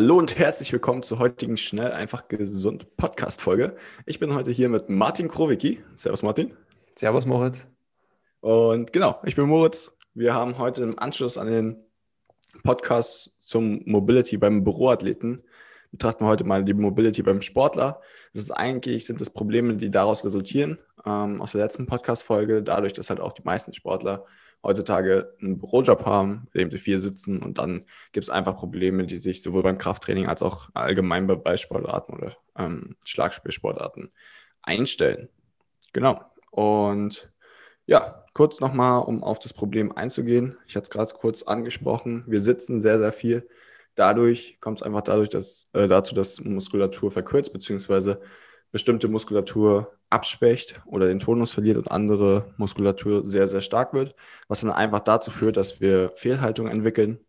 Hallo und herzlich willkommen zur heutigen Schnell einfach gesund Podcast-Folge. Ich bin heute hier mit Martin Krowicki. Servus Martin. Servus Moritz. Und genau, ich bin Moritz. Wir haben heute im Anschluss an den Podcast zum Mobility beim Büroathleten betrachten wir heute mal die Mobility beim Sportler. Das ist eigentlich, sind das Probleme, die daraus resultieren, ähm, aus der letzten Podcast-Folge, dadurch, dass halt auch die meisten Sportler heutzutage einen Bürojob haben, in dem sie viel sitzen und dann gibt es einfach Probleme, die sich sowohl beim Krafttraining als auch allgemein bei Ballsportarten oder ähm, Schlagspielsportarten einstellen. Genau. Und ja, kurz nochmal, um auf das Problem einzugehen. Ich hatte es gerade kurz angesprochen. Wir sitzen sehr, sehr viel. Dadurch kommt es einfach dadurch, dass, äh, dazu, dass Muskulatur verkürzt, beziehungsweise bestimmte Muskulatur abschwächt oder den Tonus verliert und andere Muskulatur sehr, sehr stark wird, was dann einfach dazu führt, dass wir Fehlhaltung entwickeln,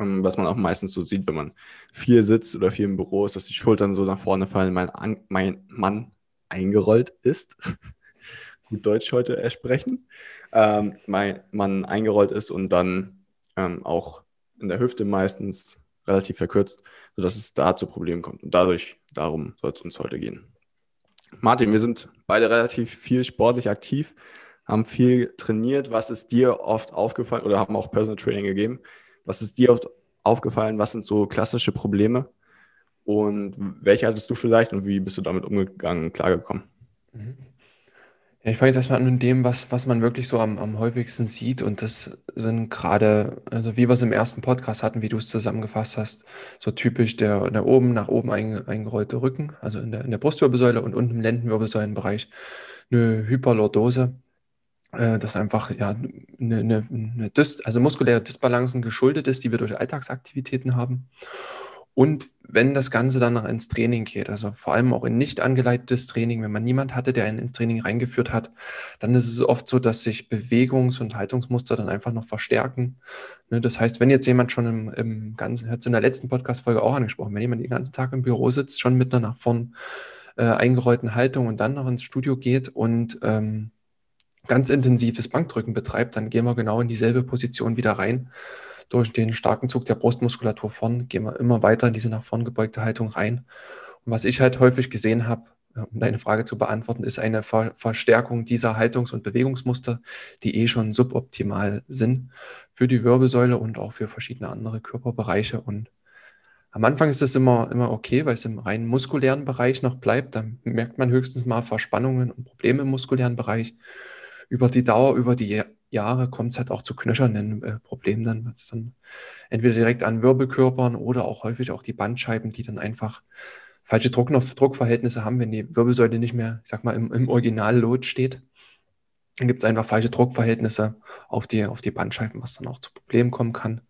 ähm, was man auch meistens so sieht, wenn man viel sitzt oder viel im Büro ist, dass die Schultern so nach vorne fallen, mein, mein Mann eingerollt ist. Gut Deutsch heute sprechen. Ähm, mein Mann eingerollt ist und dann ähm, auch in der Hüfte meistens relativ verkürzt, sodass es da zu Problemen kommt. Und dadurch, darum soll es uns heute gehen. Martin, wir sind beide relativ viel sportlich aktiv, haben viel trainiert. Was ist dir oft aufgefallen oder haben auch Personal Training gegeben? Was ist dir oft aufgefallen? Was sind so klassische Probleme? Und welche hattest du vielleicht und wie bist du damit umgegangen, klargekommen? Mhm. Ja, ich fange jetzt erstmal an mit dem, was, was man wirklich so am, am häufigsten sieht. Und das sind gerade, also wie wir es im ersten Podcast hatten, wie du es zusammengefasst hast, so typisch der, der oben nach oben ein, eingerollte Rücken, also in der, in der Brustwirbelsäule und unten im Lendenwirbelsäulenbereich eine Hyperlordose. Äh, das einfach ja eine, eine, eine Dyst, also muskuläre Dysbalancen geschuldet ist, die wir durch Alltagsaktivitäten haben. Und wenn das Ganze dann noch ins Training geht, also vor allem auch in nicht angeleitetes Training, wenn man niemand hatte, der einen ins Training reingeführt hat, dann ist es oft so, dass sich Bewegungs- und Haltungsmuster dann einfach noch verstärken. Ne, das heißt, wenn jetzt jemand schon im, im ganzen, hat es in der letzten Podcast-Folge auch angesprochen, wenn jemand den ganzen Tag im Büro sitzt, schon mit einer nach vorn äh, eingerollten Haltung und dann noch ins Studio geht und ähm, ganz intensives Bankdrücken betreibt, dann gehen wir genau in dieselbe Position wieder rein durch den starken Zug der Brustmuskulatur vorn gehen wir immer weiter in diese nach vorn gebeugte Haltung rein. Und was ich halt häufig gesehen habe, um deine Frage zu beantworten, ist eine Ver Verstärkung dieser Haltungs- und Bewegungsmuster, die eh schon suboptimal sind für die Wirbelsäule und auch für verschiedene andere Körperbereiche. Und am Anfang ist es immer, immer okay, weil es im rein muskulären Bereich noch bleibt. Dann merkt man höchstens mal Verspannungen und Probleme im muskulären Bereich. Über die Dauer, über die Jahre kommt es halt auch zu knöchernen äh, Problemen. Dann wird es dann entweder direkt an Wirbelkörpern oder auch häufig auch die Bandscheiben, die dann einfach falsche Druck Druckverhältnisse haben, wenn die Wirbelsäule nicht mehr, ich sag mal, im, im Original-Lot steht. Dann gibt es einfach falsche Druckverhältnisse auf die, auf die Bandscheiben, was dann auch zu Problemen kommen kann.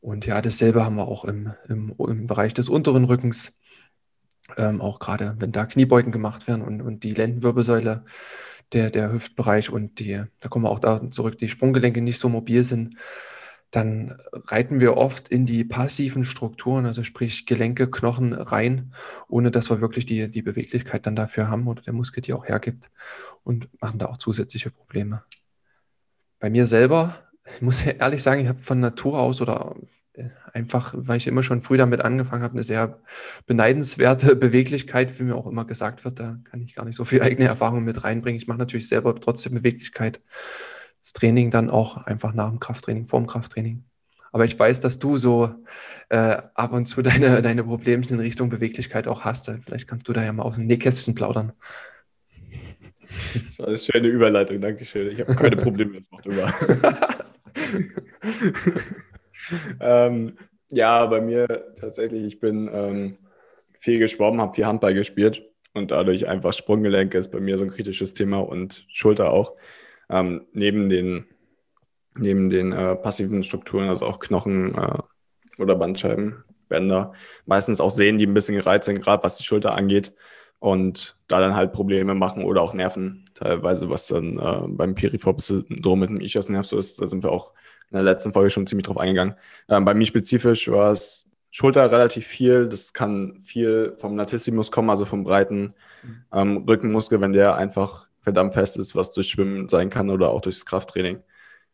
Und ja, dasselbe haben wir auch im, im, im Bereich des unteren Rückens. Ähm, auch gerade, wenn da Kniebeugen gemacht werden und, und die Lendenwirbelsäule der, der Hüftbereich und die, da kommen wir auch da zurück, die Sprunggelenke nicht so mobil sind, dann reiten wir oft in die passiven Strukturen, also sprich Gelenke, Knochen rein, ohne dass wir wirklich die, die Beweglichkeit dann dafür haben oder der Muskel die auch hergibt und machen da auch zusätzliche Probleme. Bei mir selber, ich muss ehrlich sagen, ich habe von Natur aus oder einfach, weil ich immer schon früh damit angefangen habe, eine sehr beneidenswerte Beweglichkeit, wie mir auch immer gesagt wird. Da kann ich gar nicht so viel eigene Erfahrung mit reinbringen. Ich mache natürlich selber trotzdem Beweglichkeit. Das Training dann auch einfach nach dem Krafttraining, vorm Krafttraining. Aber ich weiß, dass du so äh, ab und zu deine, deine Problemchen in Richtung Beweglichkeit auch hast. Vielleicht kannst du da ja mal aus dem Nähkästchen plaudern. Das war eine schöne Überleitung, Dankeschön. Ich habe keine Probleme, das macht immer. ähm, ja, bei mir tatsächlich, ich bin ähm, viel geschwommen, habe viel Handball gespielt und dadurch einfach Sprunggelenke ist bei mir so ein kritisches Thema und Schulter auch. Ähm, neben den, neben den äh, passiven Strukturen, also auch Knochen, äh, oder Bandscheibenbänder. Meistens auch Sehnen, die ein bisschen gereizt sind, gerade was die Schulter angeht und da dann halt Probleme machen oder auch Nerven teilweise, was dann äh, beim Piriformis-Syndrom mit dem Ischias-Nerv so ist. Da sind wir auch in der letzten Folge schon ziemlich drauf eingegangen. Ähm, bei mir spezifisch war es Schulter relativ viel. Das kann viel vom Latissimus kommen, also vom breiten ähm, Rückenmuskel, wenn der einfach verdammt fest ist, was durch Schwimmen sein kann oder auch durchs Krafttraining.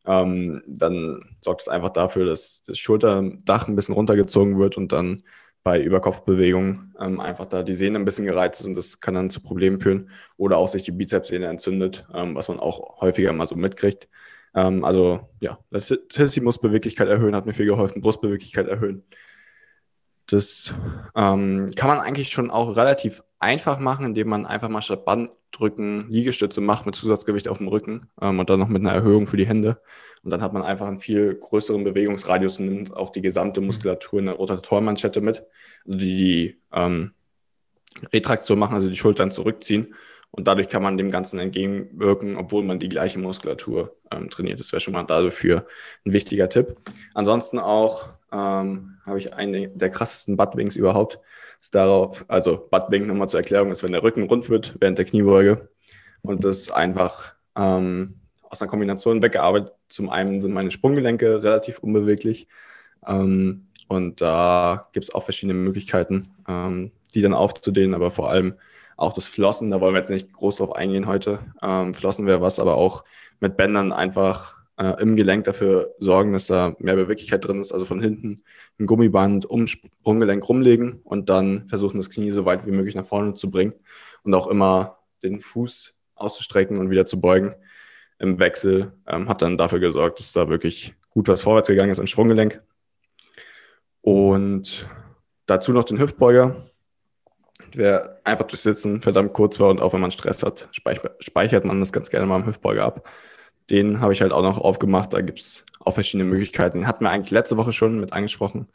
Ähm, dann sorgt es einfach dafür, dass das Schulterdach ein bisschen runtergezogen wird und dann bei Überkopfbewegungen ähm, einfach da die Sehne ein bisschen gereizt ist und das kann dann zu Problemen führen oder auch sich die Bizepssehne entzündet, ähm, was man auch häufiger mal so mitkriegt. Ähm, also ja, Latissimusbeweglichkeit erhöhen hat mir viel geholfen, Brustbeweglichkeit erhöhen. Das ähm, kann man eigentlich schon auch relativ einfach machen, indem man einfach mal statt Banddrücken Liegestütze macht mit Zusatzgewicht auf dem Rücken ähm, und dann noch mit einer Erhöhung für die Hände. Und dann hat man einfach einen viel größeren Bewegungsradius und nimmt auch die gesamte mhm. Muskulatur in der Rotatormanschette mit. Also die, die ähm, Retraktion machen, also die Schultern zurückziehen. Und dadurch kann man dem Ganzen entgegenwirken, obwohl man die gleiche Muskulatur ähm, trainiert. Das wäre schon mal dafür ein wichtiger Tipp. Ansonsten auch ähm, habe ich einen der krassesten Buttwings überhaupt. Ist darauf, also Buttwing nochmal zur Erklärung, ist, wenn der Rücken rund wird während der Kniebeuge. Und das einfach ähm, aus einer Kombination weggearbeitet. Zum einen sind meine Sprunggelenke relativ unbeweglich. Ähm, und da gibt es auch verschiedene Möglichkeiten, ähm, die dann aufzudehnen, aber vor allem auch das Flossen, da wollen wir jetzt nicht groß drauf eingehen heute. Ähm, Flossen wäre was, aber auch mit Bändern einfach äh, im Gelenk dafür sorgen, dass da mehr Beweglichkeit drin ist. Also von hinten ein Gummiband um Sprunggelenk rumlegen und dann versuchen, das Knie so weit wie möglich nach vorne zu bringen und auch immer den Fuß auszustrecken und wieder zu beugen im Wechsel, ähm, hat dann dafür gesorgt, dass da wirklich gut was vorwärts gegangen ist im Sprunggelenk. Und dazu noch den Hüftbeuger, der einfach durch Sitzen verdammt kurz war und auch wenn man Stress hat, speichert man das ganz gerne mal im Hüftbeuger ab. Den habe ich halt auch noch aufgemacht. Da gibt es auch verschiedene Möglichkeiten. Hatten wir eigentlich letzte Woche schon mit angesprochen,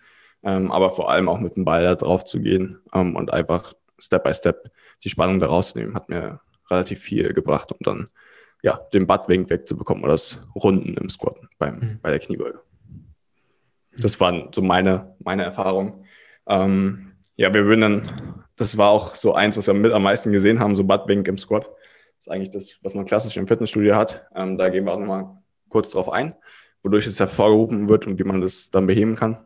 ähm, aber vor allem auch mit dem Ball da drauf zu gehen ähm, und einfach Step by Step die Spannung da rauszunehmen, hat mir relativ viel gebracht, um dann ja, den Buttwink wegzubekommen oder das Runden im Squatten beim, mhm. bei der Kniebeuge. Das waren so meine, meine Erfahrungen. Ähm, ja, wir würden dann, das war auch so eins, was wir mit am meisten gesehen haben, so Buttwink im Squat. Das ist eigentlich das, was man klassisch im Fitnessstudio hat. Ähm, da gehen wir auch nochmal kurz drauf ein, wodurch es hervorgerufen wird und wie man das dann beheben kann.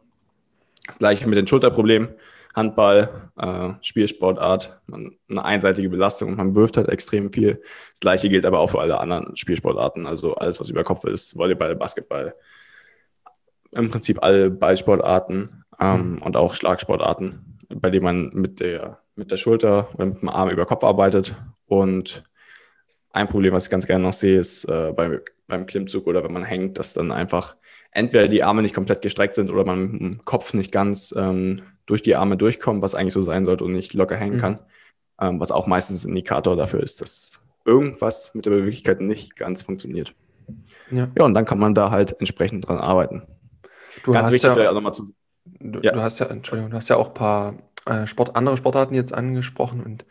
Das gleiche mit den Schulterproblemen. Handball, äh, Spielsportart, man, eine einseitige Belastung und man wirft halt extrem viel. Das gleiche gilt aber auch für alle anderen Spielsportarten, also alles, was über Kopf ist, Volleyball, Basketball, im Prinzip alle Ballsportarten ähm, mhm. und auch Schlagsportarten, bei denen man mit der, mit der Schulter oder mit dem Arm über Kopf arbeitet. Und ein Problem, was ich ganz gerne noch sehe, ist äh, beim, beim Klimmzug oder wenn man hängt, dass dann einfach entweder die Arme nicht komplett gestreckt sind oder man mit dem Kopf nicht ganz ähm, durch die Arme durchkommt, was eigentlich so sein sollte und nicht locker hängen mhm. kann. Ähm, was auch meistens ein Indikator dafür ist, dass irgendwas mit der Beweglichkeit nicht ganz funktioniert. Ja. ja, und dann kann man da halt entsprechend dran arbeiten. Du ganz hast wichtig, ja, auch nochmal zu. Du, ja. du, hast ja, Entschuldigung, du hast ja auch ein paar äh, Sport, andere Sportarten jetzt angesprochen und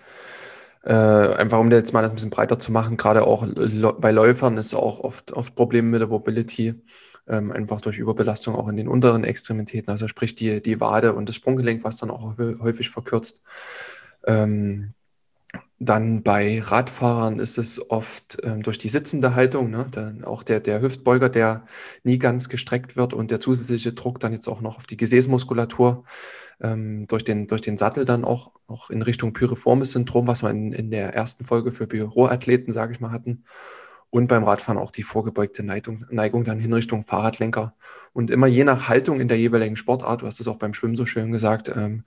äh, einfach um jetzt mal das ein bisschen breiter zu machen, gerade auch bei Läufern ist auch oft, oft Probleme mit der Mobility ähm, einfach durch Überbelastung auch in den unteren Extremitäten, also sprich die, die Wade und das Sprunggelenk, was dann auch häufig verkürzt. Ähm, dann bei Radfahrern ist es oft ähm, durch die sitzende Haltung, ne, dann auch der, der Hüftbeuger, der nie ganz gestreckt wird und der zusätzliche Druck dann jetzt auch noch auf die Gesäßmuskulatur ähm, durch, den, durch den Sattel dann auch, auch in Richtung Pyriformis-Syndrom, was wir in, in der ersten Folge für Büroathleten, sage ich mal, hatten und beim Radfahren auch die vorgebeugte Neigung, Neigung dann hin Richtung Fahrradlenker. Und immer je nach Haltung in der jeweiligen Sportart, du hast es auch beim Schwimmen so schön gesagt, ähm,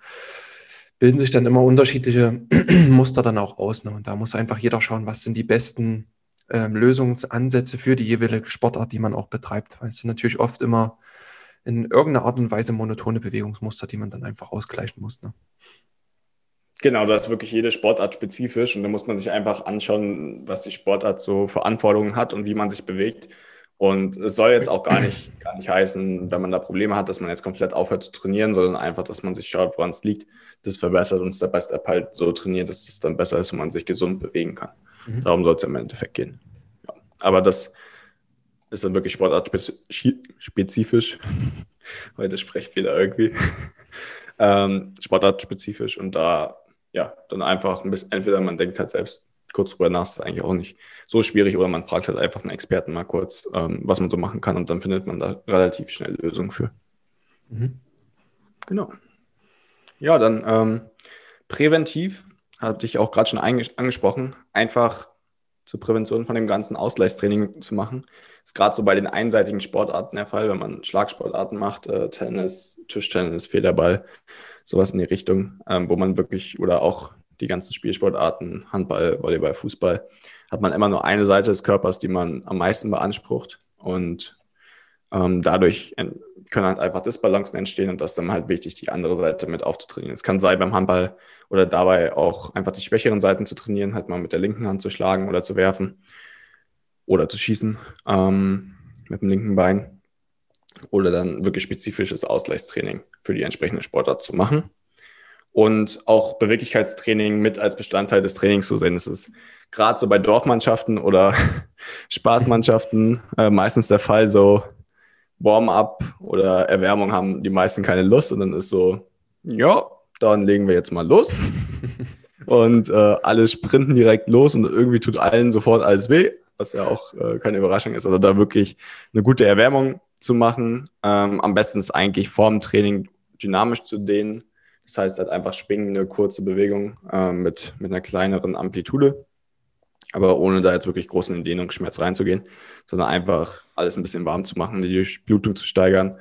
bilden sich dann immer unterschiedliche Muster dann auch aus. Ne? Und da muss einfach jeder schauen, was sind die besten ähm, Lösungsansätze für die jeweilige Sportart, die man auch betreibt. Weil es sind natürlich oft immer in irgendeiner Art und Weise monotone Bewegungsmuster, die man dann einfach ausgleichen muss. Ne? Genau, das ist wirklich jede Sportart spezifisch und da muss man sich einfach anschauen, was die Sportart so für Anforderungen hat und wie man sich bewegt. Und es soll jetzt auch gar nicht, gar nicht heißen, wenn man da Probleme hat, dass man jetzt komplett aufhört zu trainieren, sondern einfach, dass man sich schaut, woran es liegt, das verbessert und Step by Step halt so trainiert, dass es dann besser ist und man sich gesund bewegen kann. Mhm. Darum soll es im Endeffekt gehen. Ja. Aber das ist dann wirklich sportartspezifisch. Heute Sprechfehler irgendwie. ähm, sportartspezifisch und da, ja, dann einfach ein bisschen, entweder man denkt halt selbst kurz drüber nach, ist eigentlich auch nicht so schwierig oder man fragt halt einfach einen Experten mal kurz, ähm, was man so machen kann und dann findet man da relativ schnell Lösungen für. Mhm. Genau. Ja, dann ähm, präventiv, hatte ich auch gerade schon angesprochen, einfach zur Prävention von dem ganzen Ausgleichstraining zu machen. Ist gerade so bei den einseitigen Sportarten der Fall, wenn man Schlagsportarten macht, äh, Tennis, Tischtennis, Federball, sowas in die Richtung, ähm, wo man wirklich, oder auch die ganzen Spielsportarten, Handball, Volleyball, Fußball, hat man immer nur eine Seite des Körpers, die man am meisten beansprucht. Und ähm, dadurch können halt einfach Disbalancen entstehen und das ist dann halt wichtig, die andere Seite mit aufzutrainieren. Es kann sein beim Handball oder dabei auch einfach die schwächeren Seiten zu trainieren, halt mal mit der linken Hand zu schlagen oder zu werfen oder zu schießen ähm, mit dem linken Bein oder dann wirklich spezifisches Ausgleichstraining für die entsprechende Sportart zu machen und auch Beweglichkeitstraining mit als Bestandteil des Trainings zu sehen. Das ist gerade so bei Dorfmannschaften oder Spaßmannschaften äh, meistens der Fall, so Warm-up oder Erwärmung haben die meisten keine Lust und dann ist so, ja, dann legen wir jetzt mal los. und äh, alle sprinten direkt los und irgendwie tut allen sofort alles weh, was ja auch äh, keine Überraschung ist. Also da wirklich eine gute Erwärmung zu machen. Ähm, am besten ist eigentlich vorm Training dynamisch zu dehnen das heißt halt einfach schwingende, kurze Bewegung äh, mit, mit einer kleineren Amplitude, aber ohne da jetzt wirklich großen Dehnungsschmerz reinzugehen, sondern einfach alles ein bisschen warm zu machen, die Durchblutung zu steigern,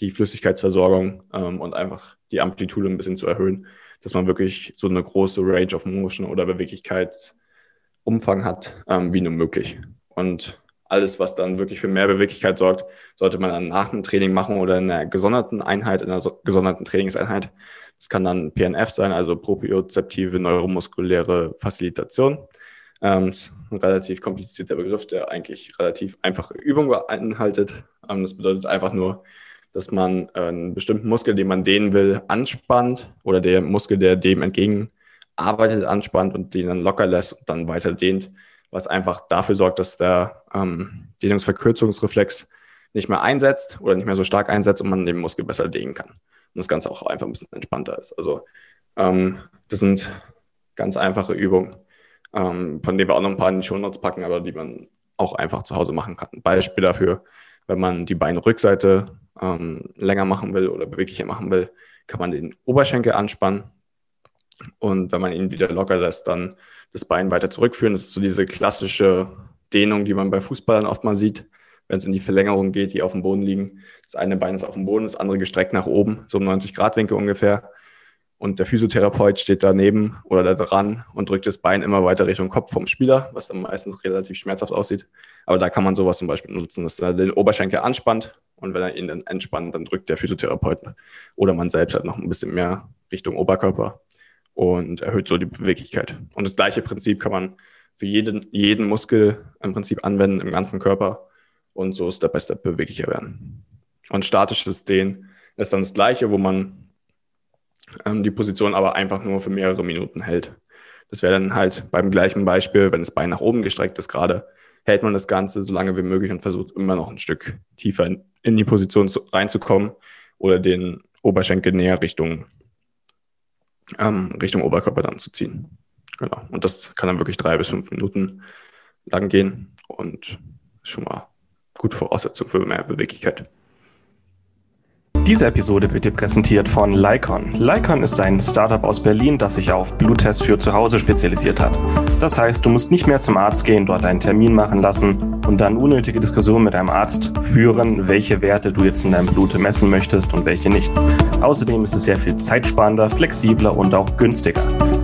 die Flüssigkeitsversorgung ähm, und einfach die Amplitude ein bisschen zu erhöhen, dass man wirklich so eine große Range of Motion oder Beweglichkeitsumfang hat, ähm, wie nur möglich. Und alles, was dann wirklich für mehr Beweglichkeit sorgt, sollte man dann nach dem Training machen oder in einer gesonderten Einheit, in einer gesonderten Trainingseinheit. Das kann dann PNF sein, also propriozeptive neuromuskuläre Facilitation. Ähm, ist ein relativ komplizierter Begriff, der eigentlich relativ einfache Übungen beinhaltet. Ähm, das bedeutet einfach nur, dass man äh, einen bestimmten Muskel, den man dehnen will, anspannt oder der Muskel, der dem entgegen arbeitet, anspannt und den dann locker lässt und dann weiter dehnt was einfach dafür sorgt, dass der ähm, Dehnungsverkürzungsreflex nicht mehr einsetzt oder nicht mehr so stark einsetzt und man den Muskel besser dehnen kann. Und das Ganze auch einfach ein bisschen entspannter ist. Also ähm, das sind ganz einfache Übungen, ähm, von denen wir auch noch ein paar in die Shownotes packen, aber die man auch einfach zu Hause machen kann. Beispiel dafür, wenn man die Beinrückseite ähm, länger machen will oder beweglicher machen will, kann man den Oberschenkel anspannen und wenn man ihn wieder locker lässt, dann das Bein weiter zurückführen. Das ist so diese klassische Dehnung, die man bei Fußballern oft mal sieht, wenn es in die Verlängerung geht, die auf dem Boden liegen. Das eine Bein ist auf dem Boden, das andere gestreckt nach oben, so um 90 Grad Winkel ungefähr. Und der Physiotherapeut steht daneben oder da dran und drückt das Bein immer weiter Richtung Kopf vom Spieler, was dann meistens relativ schmerzhaft aussieht. Aber da kann man sowas zum Beispiel nutzen, dass er den Oberschenkel anspannt und wenn er ihn dann entspannt, dann drückt der Physiotherapeut oder man selbst hat noch ein bisschen mehr Richtung Oberkörper und erhöht so die Beweglichkeit. Und das gleiche Prinzip kann man für jeden, jeden Muskel im Prinzip anwenden im ganzen Körper und so ist der beste beweglicher werden. Und statisches Dehnen ist dann das gleiche, wo man ähm, die Position aber einfach nur für mehrere Minuten hält. Das wäre dann halt beim gleichen Beispiel, wenn das Bein nach oben gestreckt ist gerade, hält man das Ganze so lange wie möglich und versucht immer noch ein Stück tiefer in, in die Position zu, reinzukommen oder den Oberschenkel näher Richtung ähm, Richtung Oberkörper dann zu ziehen. Genau. Und das kann dann wirklich drei bis fünf Minuten lang gehen und schon mal gute Voraussetzung für mehr Beweglichkeit. Diese Episode wird dir präsentiert von Lycon. Lycon ist ein Startup aus Berlin, das sich auf Bluttests für zu Hause spezialisiert hat. Das heißt, du musst nicht mehr zum Arzt gehen, dort einen Termin machen lassen und dann unnötige Diskussionen mit deinem Arzt führen, welche Werte du jetzt in deinem Blut messen möchtest und welche nicht. Außerdem ist es sehr viel zeitsparender, flexibler und auch günstiger.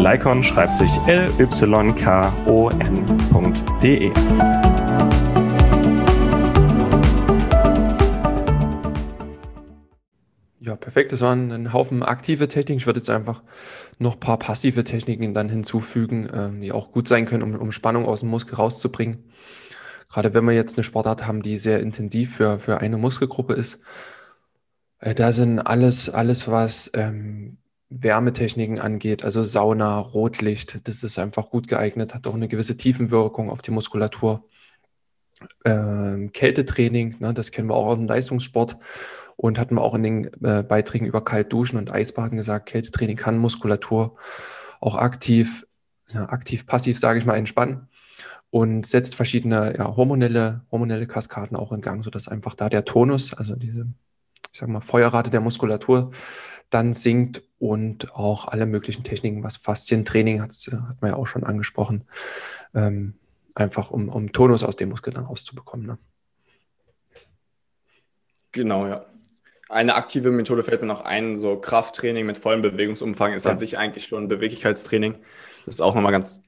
Lycon schreibt sich L-Y-K-O-N.de. Ja, perfekt. Das waren ein Haufen aktive Techniken. Ich würde jetzt einfach noch ein paar passive Techniken dann hinzufügen, ähm, die auch gut sein können, um, um Spannung aus dem Muskel rauszubringen. Gerade wenn wir jetzt eine Sportart haben, die sehr intensiv für, für eine Muskelgruppe ist, äh, da sind alles, alles was ähm, Wärmetechniken angeht, also Sauna, Rotlicht, das ist einfach gut geeignet, hat auch eine gewisse Tiefenwirkung auf die Muskulatur. Ähm, Kältetraining, ne, das kennen wir auch aus dem Leistungssport und hatten wir auch in den äh, Beiträgen über Kaltduschen und Eisbaden gesagt, Kältetraining kann Muskulatur auch aktiv, ja, aktiv, passiv, sage ich mal, entspannen und setzt verschiedene ja, hormonelle, hormonelle Kaskaden auch in Gang, sodass einfach da der Tonus, also diese, ich sag mal, Feuerrate der Muskulatur dann sinkt und auch alle möglichen Techniken, was Faszientraining hat, hat man ja auch schon angesprochen, ähm, einfach um, um Tonus aus dem Muskel dann rauszubekommen. Ne? Genau, ja. Eine aktive Methode fällt mir noch ein, so Krafttraining mit vollem Bewegungsumfang ist ja. an sich eigentlich schon Beweglichkeitstraining. Das ist auch nochmal ganz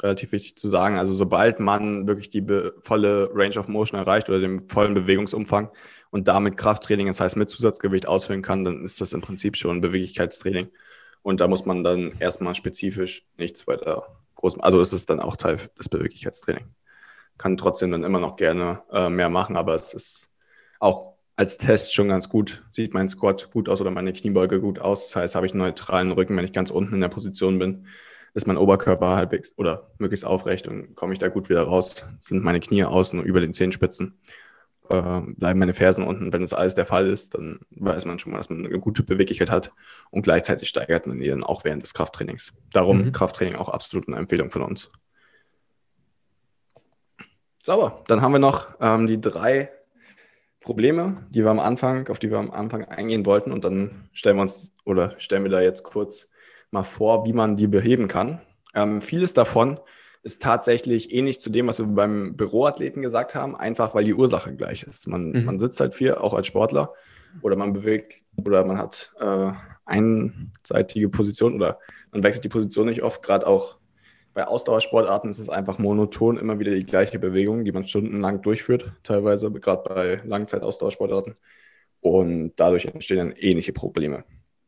relativ wichtig zu sagen. Also sobald man wirklich die volle Range of Motion erreicht oder den vollen Bewegungsumfang und damit Krafttraining, das heißt mit Zusatzgewicht ausführen kann, dann ist das im Prinzip schon Beweglichkeitstraining. Und da muss man dann erstmal spezifisch nichts weiter groß, also ist es dann auch Teil des Beweglichkeitstraining. Kann trotzdem dann immer noch gerne äh, mehr machen, aber es ist auch als Test schon ganz gut. Sieht mein Squat gut aus oder meine Kniebeuge gut aus. Das heißt, habe ich einen neutralen Rücken, wenn ich ganz unten in der Position bin ist mein Oberkörper halbwegs oder möglichst aufrecht und komme ich da gut wieder raus. Sind meine Knie außen über den Zehenspitzen, äh, bleiben meine Fersen unten. Wenn das alles der Fall ist, dann weiß man schon mal, dass man eine gute Beweglichkeit hat und gleichzeitig steigert man die dann auch während des Krafttrainings. Darum mhm. Krafttraining auch absolut eine Empfehlung von uns. Sauber, dann haben wir noch ähm, die drei Probleme, die wir am Anfang, auf die wir am Anfang eingehen wollten und dann stellen wir uns oder stellen wir da jetzt kurz mal vor, wie man die beheben kann. Ähm, vieles davon ist tatsächlich ähnlich zu dem, was wir beim Büroathleten gesagt haben, einfach weil die Ursache gleich ist. Man, mhm. man sitzt halt viel, auch als Sportler, oder man bewegt oder man hat äh, einseitige Position oder man wechselt die Position nicht oft, gerade auch bei Ausdauersportarten ist es einfach monoton, immer wieder die gleiche Bewegung, die man stundenlang durchführt, teilweise gerade bei Langzeitausdauersportarten. Und dadurch entstehen dann ähnliche Probleme.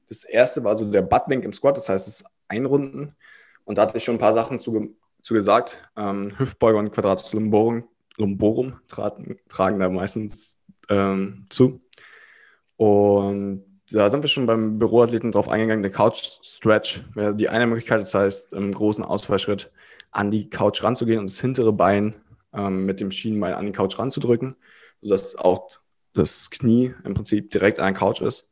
Das erste war so der Buttlink im Squat, das heißt das Einrunden. Und da hatte ich schon ein paar Sachen zu, zu gesagt. Ähm, Hüftbeuger und Quadratus Lumborum, Lumborum traten, tragen da meistens ähm, zu. Und da sind wir schon beim Büroathleten drauf eingegangen. Der Couch Stretch wäre die eine Möglichkeit, das heißt, im großen Ausfallschritt an die Couch ranzugehen und das hintere Bein ähm, mit dem Schienenbein an die Couch ranzudrücken, sodass auch das Knie im Prinzip direkt an der Couch ist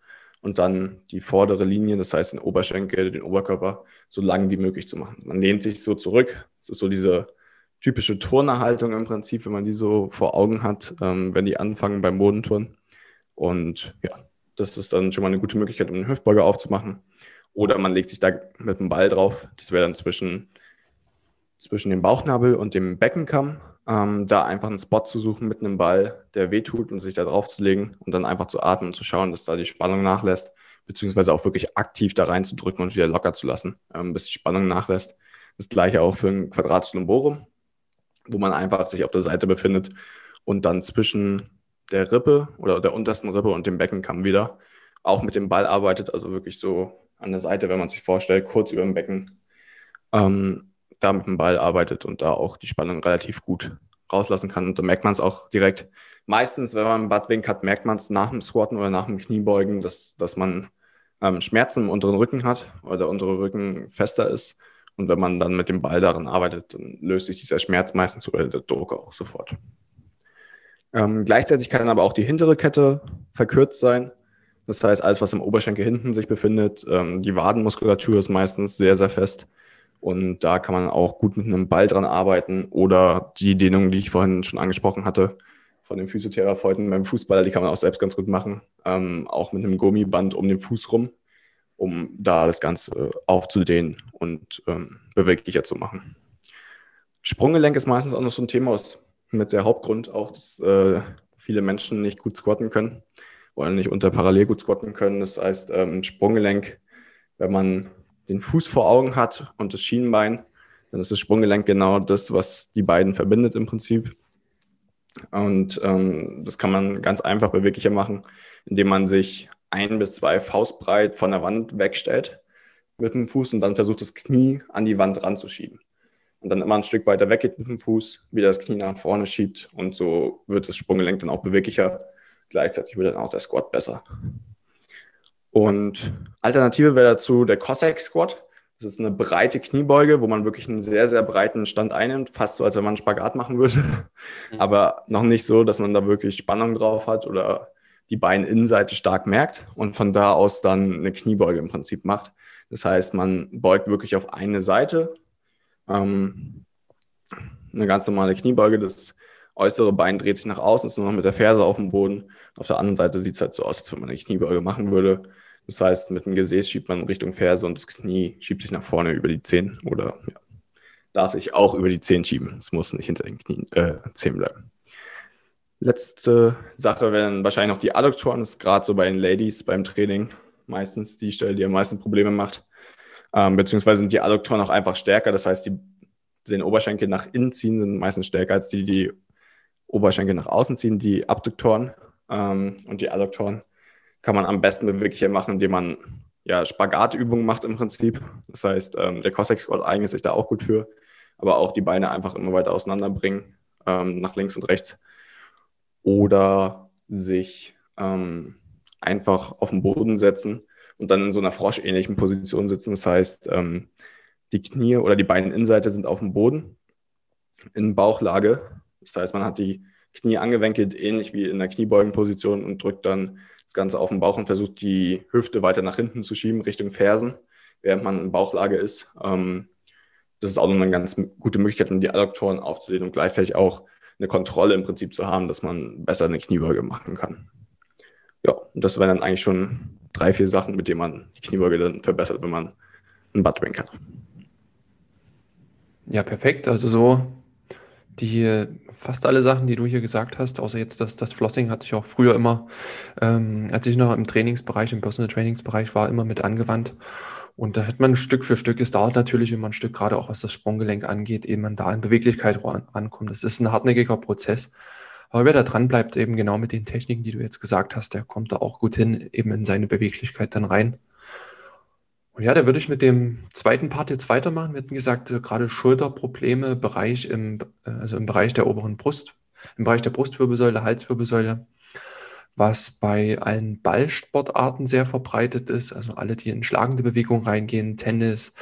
und dann die vordere Linie, das heißt den Oberschenkel, den Oberkörper, so lang wie möglich zu machen. Man lehnt sich so zurück. Das ist so diese typische Turnerhaltung im Prinzip, wenn man die so vor Augen hat, ähm, wenn die anfangen beim Bodenturnen. Und ja, das ist dann schon mal eine gute Möglichkeit, um einen Hüftbeuger aufzumachen. Oder man legt sich da mit dem Ball drauf. Das wäre dann zwischen, zwischen dem Bauchnabel und dem Beckenkamm ähm, da einfach einen Spot zu suchen mit einem Ball, der wehtut und sich da drauf zu legen und dann einfach zu atmen und zu schauen, dass da die Spannung nachlässt, beziehungsweise auch wirklich aktiv da reinzudrücken und wieder locker zu lassen, ähm, bis die Spannung nachlässt. Das gleiche auch für ein Quadratus lumborum, wo man einfach sich auf der Seite befindet und dann zwischen der Rippe oder der untersten Rippe und dem Beckenkamm wieder auch mit dem Ball arbeitet, also wirklich so an der Seite, wenn man sich vorstellt, kurz über dem Becken ähm, da mit dem Ball arbeitet und da auch die Spannung relativ gut rauslassen kann. Und da merkt man es auch direkt. Meistens, wenn man einen Buttwink hat, merkt man es nach dem Squatten oder nach dem Kniebeugen, dass, dass man ähm, Schmerzen im unteren Rücken hat oder der untere Rücken fester ist. Und wenn man dann mit dem Ball daran arbeitet, dann löst sich dieser Schmerz meistens oder der Druck auch sofort. Ähm, gleichzeitig kann aber auch die hintere Kette verkürzt sein. Das heißt, alles, was im Oberschenkel hinten sich befindet, ähm, die Wadenmuskulatur ist meistens sehr, sehr fest. Und da kann man auch gut mit einem Ball dran arbeiten oder die Dehnung, die ich vorhin schon angesprochen hatte, von den Physiotherapeuten beim Fußballer, die kann man auch selbst ganz gut machen. Ähm, auch mit einem Gummiband um den Fuß rum, um da das Ganze aufzudehnen und ähm, beweglicher zu machen. Sprunggelenk ist meistens auch noch so ein Thema, was mit der Hauptgrund auch, dass äh, viele Menschen nicht gut squatten können oder nicht unter parallel gut squatten können. Das heißt, ähm, Sprunggelenk, wenn man den Fuß vor Augen hat und das Schienenbein, dann ist das Sprunggelenk genau das, was die beiden verbindet im Prinzip. Und ähm, das kann man ganz einfach beweglicher machen, indem man sich ein bis zwei Faustbreit von der Wand wegstellt mit dem Fuß und dann versucht, das Knie an die Wand ranzuschieben. Und dann immer ein Stück weiter weggeht mit dem Fuß, wieder das Knie nach vorne schiebt und so wird das Sprunggelenk dann auch beweglicher. Gleichzeitig wird dann auch der Squat besser. Und Alternative wäre dazu der Cossack Squat. Das ist eine breite Kniebeuge, wo man wirklich einen sehr, sehr breiten Stand einnimmt, fast so, als wenn man einen Spagat machen würde. Mhm. Aber noch nicht so, dass man da wirklich Spannung drauf hat oder die Beininnenseite stark merkt und von da aus dann eine Kniebeuge im Prinzip macht. Das heißt, man beugt wirklich auf eine Seite. Ähm, eine ganz normale Kniebeuge. Das äußere Bein dreht sich nach außen, ist nur noch mit der Ferse auf dem Boden. Auf der anderen Seite sieht es halt so aus, als wenn man eine Kniebeuge machen würde. Das heißt, mit dem Gesäß schiebt man Richtung Ferse und das Knie schiebt sich nach vorne über die Zehen oder ja, darf sich auch über die Zehen schieben. Es muss nicht hinter den Knien, äh, Zehen bleiben. Letzte Sache wären wahrscheinlich noch die Adduktoren. Das ist gerade so bei den Ladies beim Training meistens die Stelle, die am meisten Probleme macht. Ähm, beziehungsweise sind die Adduktoren auch einfach stärker. Das heißt, die den Oberschenkel nach innen ziehen, sind meistens stärker als die, die Oberschenkel nach außen ziehen, die Abduktoren. Ähm, und die Adduktoren kann man am besten beweglicher machen, indem man ja, Spagatübungen macht im Prinzip. Das heißt, ähm, der Cossack Squat eignet sich da auch gut für, aber auch die Beine einfach immer weiter auseinanderbringen, ähm, nach links und rechts. Oder sich ähm, einfach auf den Boden setzen und dann in so einer froschähnlichen Position sitzen. Das heißt, ähm, die Knie oder die Beininnenseite sind auf dem Boden in Bauchlage. Das heißt, man hat die Knie angewenkelt, ähnlich wie in der Kniebeugenposition und drückt dann das Ganze auf den Bauch und versucht die Hüfte weiter nach hinten zu schieben, Richtung Fersen, während man in Bauchlage ist. Ähm, das ist auch eine ganz gute Möglichkeit, um die Adduktoren aufzusehen und gleichzeitig auch eine Kontrolle im Prinzip zu haben, dass man besser eine Kniebeuge machen kann. Ja, und das wären dann eigentlich schon drei, vier Sachen, mit denen man die Kniebeuge dann verbessert, wenn man einen Buttwink hat. Ja, perfekt. Also so die fast alle Sachen, die du hier gesagt hast, außer jetzt das, das Flossing hatte ich auch früher immer, ähm, als ich noch im Trainingsbereich, im Personal Trainingsbereich war, immer mit angewandt. Und da hat man Stück für Stück, es dauert natürlich immer ein Stück, gerade auch was das Sprunggelenk angeht, eben man da in Beweglichkeit ankommt. Das ist ein hartnäckiger Prozess. Aber wer da dran bleibt, eben genau mit den Techniken, die du jetzt gesagt hast, der kommt da auch gut hin, eben in seine Beweglichkeit dann rein. Ja, da würde ich mit dem zweiten Part jetzt weitermachen. Wir hatten gesagt, äh, gerade Schulterprobleme, Bereich im, äh, also im Bereich der oberen Brust, im Bereich der Brustwirbelsäule, Halswirbelsäule, was bei allen Ballsportarten sehr verbreitet ist. Also alle, die in schlagende Bewegung reingehen, Tennis,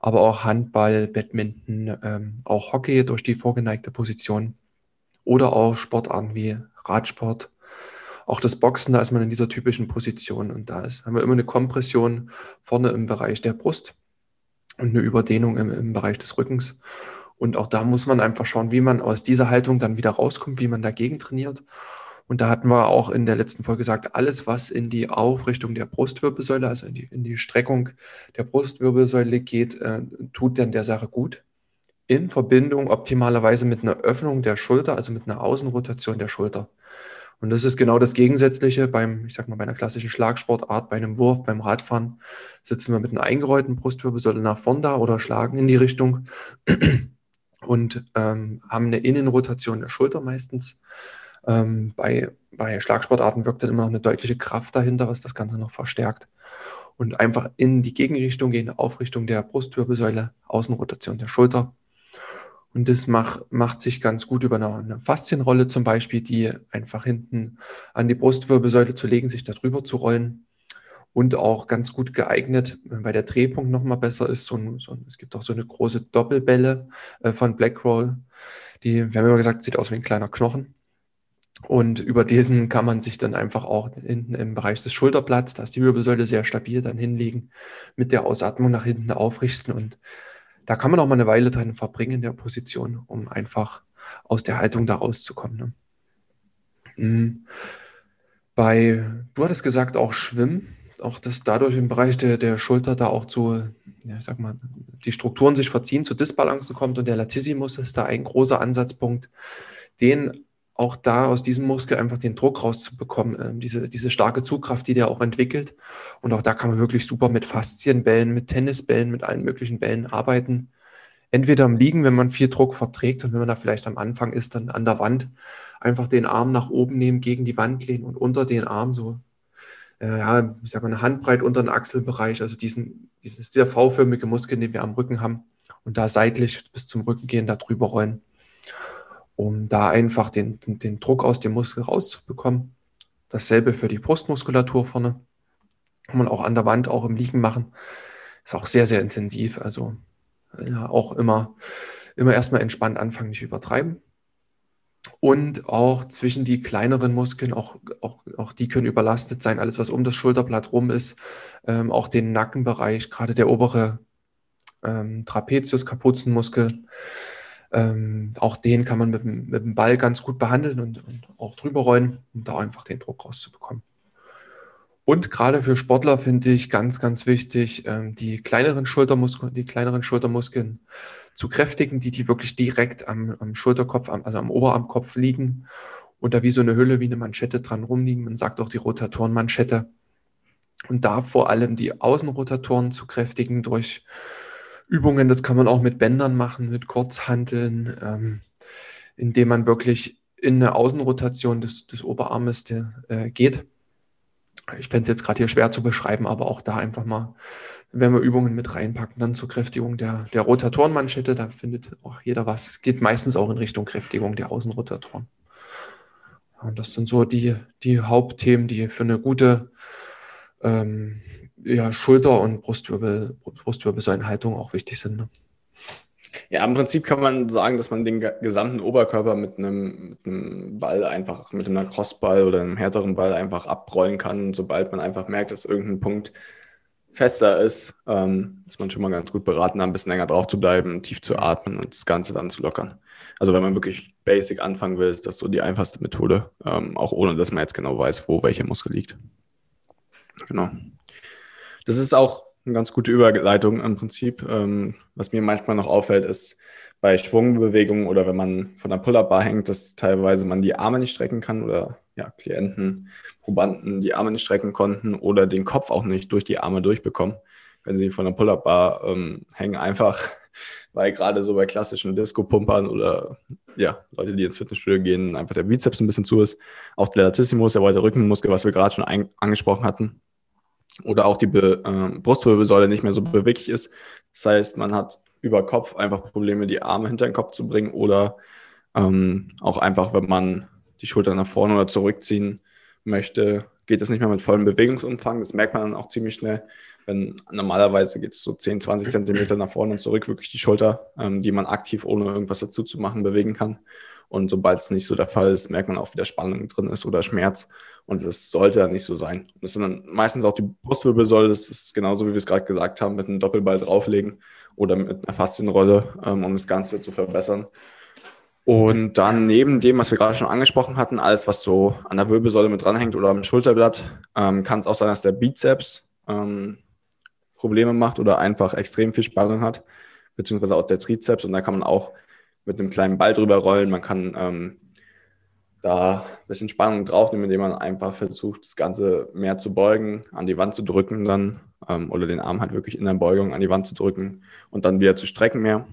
aber auch Handball, Badminton, ähm, auch Hockey durch die vorgeneigte Position oder auch Sportarten wie Radsport, auch das Boxen, da ist man in dieser typischen Position und da ist, haben wir immer eine Kompression vorne im Bereich der Brust und eine Überdehnung im, im Bereich des Rückens. Und auch da muss man einfach schauen, wie man aus dieser Haltung dann wieder rauskommt, wie man dagegen trainiert. Und da hatten wir auch in der letzten Folge gesagt, alles, was in die Aufrichtung der Brustwirbelsäule, also in die, in die Streckung der Brustwirbelsäule geht, äh, tut dann der Sache gut. In Verbindung optimalerweise mit einer Öffnung der Schulter, also mit einer Außenrotation der Schulter. Und das ist genau das Gegensätzliche beim, ich sag mal, bei einer klassischen Schlagsportart, bei einem Wurf, beim Radfahren, sitzen wir mit einer eingerollten Brustwirbelsäule nach vorn da oder schlagen in die Richtung und ähm, haben eine Innenrotation der Schulter meistens. Ähm, bei, bei Schlagsportarten wirkt dann immer noch eine deutliche Kraft dahinter, was das Ganze noch verstärkt. Und einfach in die Gegenrichtung gehen, Aufrichtung der Brustwirbelsäule, Außenrotation der Schulter und das mach, macht sich ganz gut über eine, eine Faszienrolle zum Beispiel, die einfach hinten an die Brustwirbelsäule zu legen, sich darüber zu rollen. Und auch ganz gut geeignet, weil der Drehpunkt nochmal besser ist. So ein, so ein, es gibt auch so eine große Doppelbälle äh, von Blackroll. Die, wir haben immer gesagt, sieht aus wie ein kleiner Knochen. Und über diesen kann man sich dann einfach auch hinten im Bereich des Schulterblatts, da ist die Wirbelsäule sehr stabil, dann hinlegen, mit der Ausatmung nach hinten aufrichten. Und da kann man auch mal eine Weile drin verbringen in der Position, um einfach aus der Haltung da rauszukommen. Ne? Mhm. Bei, du hattest gesagt, auch Schwimmen, auch dass dadurch im Bereich der, der Schulter da auch so, ja, ich sag mal, die Strukturen sich verziehen, zu Disbalancen kommt und der Latissimus ist da ein großer Ansatzpunkt, den auch da aus diesem Muskel einfach den Druck rauszubekommen, äh, diese, diese starke Zugkraft, die der auch entwickelt. Und auch da kann man wirklich super mit Faszienbällen, mit Tennisbällen, mit allen möglichen Bällen arbeiten. Entweder am Liegen, wenn man viel Druck verträgt und wenn man da vielleicht am Anfang ist, dann an der Wand einfach den Arm nach oben nehmen, gegen die Wand lehnen und unter den Arm so, äh, ja, ich sag mal, eine Handbreit unter den Achselbereich, also diesen, dieses, dieser V-förmige Muskel, den wir am Rücken haben und da seitlich bis zum Rücken gehen, da drüber rollen, um da einfach den, den, Druck aus dem Muskel rauszubekommen. Dasselbe für die Brustmuskulatur vorne. Kann man auch an der Wand, auch im Liegen machen. Ist auch sehr, sehr intensiv. Also ja, auch immer, immer erstmal entspannt anfangen, nicht übertreiben. Und auch zwischen die kleineren Muskeln, auch, auch, auch die können überlastet sein. Alles, was um das Schulterblatt rum ist, ähm, auch den Nackenbereich, gerade der obere ähm, Trapezius, Kapuzenmuskel, ähm, auch den kann man mit, mit, dem Ball ganz gut behandeln und, und auch drüber rollen, um da einfach den Druck rauszubekommen. Und gerade für Sportler finde ich ganz, ganz wichtig, ähm, die kleineren Schultermuskeln, die kleineren Schultermuskeln zu kräftigen, die, die wirklich direkt am, am Schulterkopf, am, also am Oberarmkopf liegen und da wie so eine Hülle, wie eine Manschette dran rumliegen. Man sagt auch die Rotatorenmanschette. Und da vor allem die Außenrotatoren zu kräftigen durch Übungen. Das kann man auch mit Bändern machen, mit Kurzhanteln, ähm, indem man wirklich in eine Außenrotation des, des Oberarmes der, äh, geht. Ich fände es jetzt gerade hier schwer zu beschreiben, aber auch da einfach mal wenn wir Übungen mit reinpacken, dann zur Kräftigung der, der Rotatorenmanschette, da findet auch jeder was. Es geht meistens auch in Richtung Kräftigung der Außenrotatoren. Und das sind so die, die Hauptthemen, die für eine gute ähm, ja, Schulter- und Brustwirbel, Brustwirbelsäulenhaltung auch wichtig sind. Ne? Ja, im Prinzip kann man sagen, dass man den gesamten Oberkörper mit einem, mit einem Ball einfach, mit einem Crossball oder einem härteren Ball einfach abrollen kann. sobald man einfach merkt, dass irgendein Punkt fester ist, ähm, ist man schon mal ganz gut beraten, ein bisschen länger drauf zu bleiben, tief zu atmen und das Ganze dann zu lockern. Also wenn man wirklich basic anfangen will, ist das so die einfachste Methode, ähm, auch ohne dass man jetzt genau weiß, wo welcher Muskel liegt. Genau. Das ist auch eine ganz gute Überleitung im Prinzip. Ähm, was mir manchmal noch auffällt, ist bei Schwungbewegungen oder wenn man von der Pull-Up-Bar hängt, dass teilweise man die Arme nicht strecken kann oder ja, Klienten, Probanden die Arme nicht strecken konnten oder den Kopf auch nicht durch die Arme durchbekommen, wenn sie von der Pull-Up-Bar ähm, hängen, einfach weil gerade so bei klassischen Disco-Pumpern oder ja, Leute, die ins Fitnessstudio gehen, einfach der Bizeps ein bisschen zu ist. Auch der Latissimus, der weite Rückenmuskel, was wir gerade schon angesprochen hatten. Oder auch die Be äh, Brustwirbelsäule nicht mehr so beweglich ist. Das heißt, man hat über Kopf einfach Probleme, die Arme hinter den Kopf zu bringen oder ähm, auch einfach, wenn man die Schultern nach vorne oder zurückziehen möchte, geht es nicht mehr mit vollem Bewegungsumfang. Das merkt man dann auch ziemlich schnell. Wenn normalerweise geht es so 10, 20 Zentimeter nach vorne und zurück, wirklich die Schulter, ähm, die man aktiv ohne irgendwas dazu zu machen bewegen kann. Und sobald es nicht so der Fall ist, merkt man auch, wie der Spannung drin ist oder Schmerz. Und das sollte dann nicht so sein. Und das sind dann meistens auch die Brustwirbelsäule. Das ist genauso, wie wir es gerade gesagt haben, mit einem Doppelball drauflegen oder mit einer Faszienrolle, ähm, um das Ganze zu verbessern. Und dann neben dem, was wir gerade schon angesprochen hatten, alles, was so an der Wirbelsäule mit dranhängt oder am Schulterblatt, ähm, kann es auch sein, dass der Bizeps ähm, Probleme macht oder einfach extrem viel Spannung hat, beziehungsweise auch der Trizeps. Und da kann man auch mit einem kleinen Ball drüber rollen. Man kann ähm, da ein bisschen Spannung draufnehmen, indem man einfach versucht, das Ganze mehr zu beugen, an die Wand zu drücken dann ähm, oder den Arm halt wirklich in der Beugung an die Wand zu drücken und dann wieder zu strecken mehr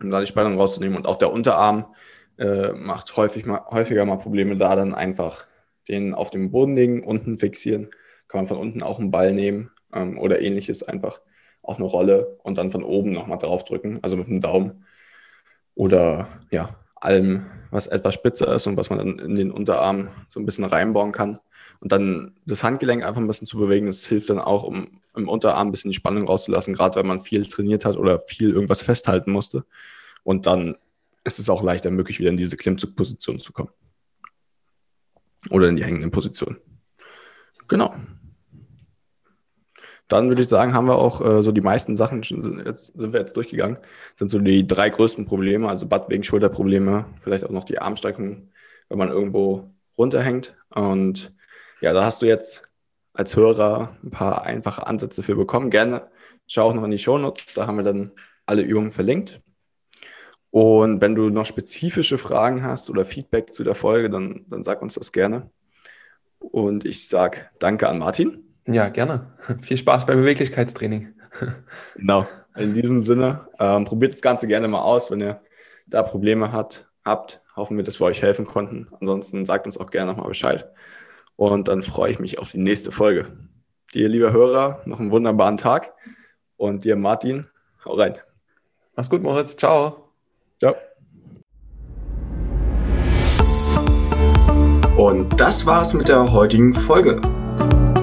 um da die Spannung rauszunehmen. Und auch der Unterarm äh, macht häufig mal, häufiger mal Probleme da, dann einfach den auf dem Boden legen, unten fixieren. Kann man von unten auch einen Ball nehmen ähm, oder ähnliches, einfach auch eine Rolle und dann von oben nochmal draufdrücken, also mit dem Daumen. Oder ja, allem, was etwas spitzer ist und was man dann in den Unterarm so ein bisschen reinbauen kann. Und dann das Handgelenk einfach ein bisschen zu bewegen, das hilft dann auch, um im Unterarm ein bisschen die Spannung rauszulassen, gerade wenn man viel trainiert hat oder viel irgendwas festhalten musste. Und dann ist es auch leichter möglich, wieder in diese Klimmzugposition zu kommen. oder in die hängenden Positionen. Genau. Dann würde ich sagen, haben wir auch äh, so die meisten Sachen, sind, jetzt, sind wir jetzt durchgegangen, sind so die drei größten Probleme, also wegen Schulterprobleme, vielleicht auch noch die Armstreckung, wenn man irgendwo runterhängt. Und ja, da hast du jetzt als Hörer ein paar einfache Ansätze für bekommen. Gerne schau auch noch in die Shownotes, da haben wir dann alle Übungen verlinkt. Und wenn du noch spezifische Fragen hast oder Feedback zu der Folge, dann, dann sag uns das gerne. Und ich sage danke an Martin. Ja, gerne. Viel Spaß beim Beweglichkeitstraining. Genau. In diesem Sinne, ähm, probiert das Ganze gerne mal aus, wenn ihr da Probleme hat, habt. Hoffen wir, dass wir euch helfen konnten. Ansonsten sagt uns auch gerne nochmal Bescheid. Und dann freue ich mich auf die nächste Folge. Dir, lieber Hörer, noch einen wunderbaren Tag. Und dir, Martin, hau rein. Mach's gut, Moritz. Ciao. Ciao. Und das war's mit der heutigen Folge.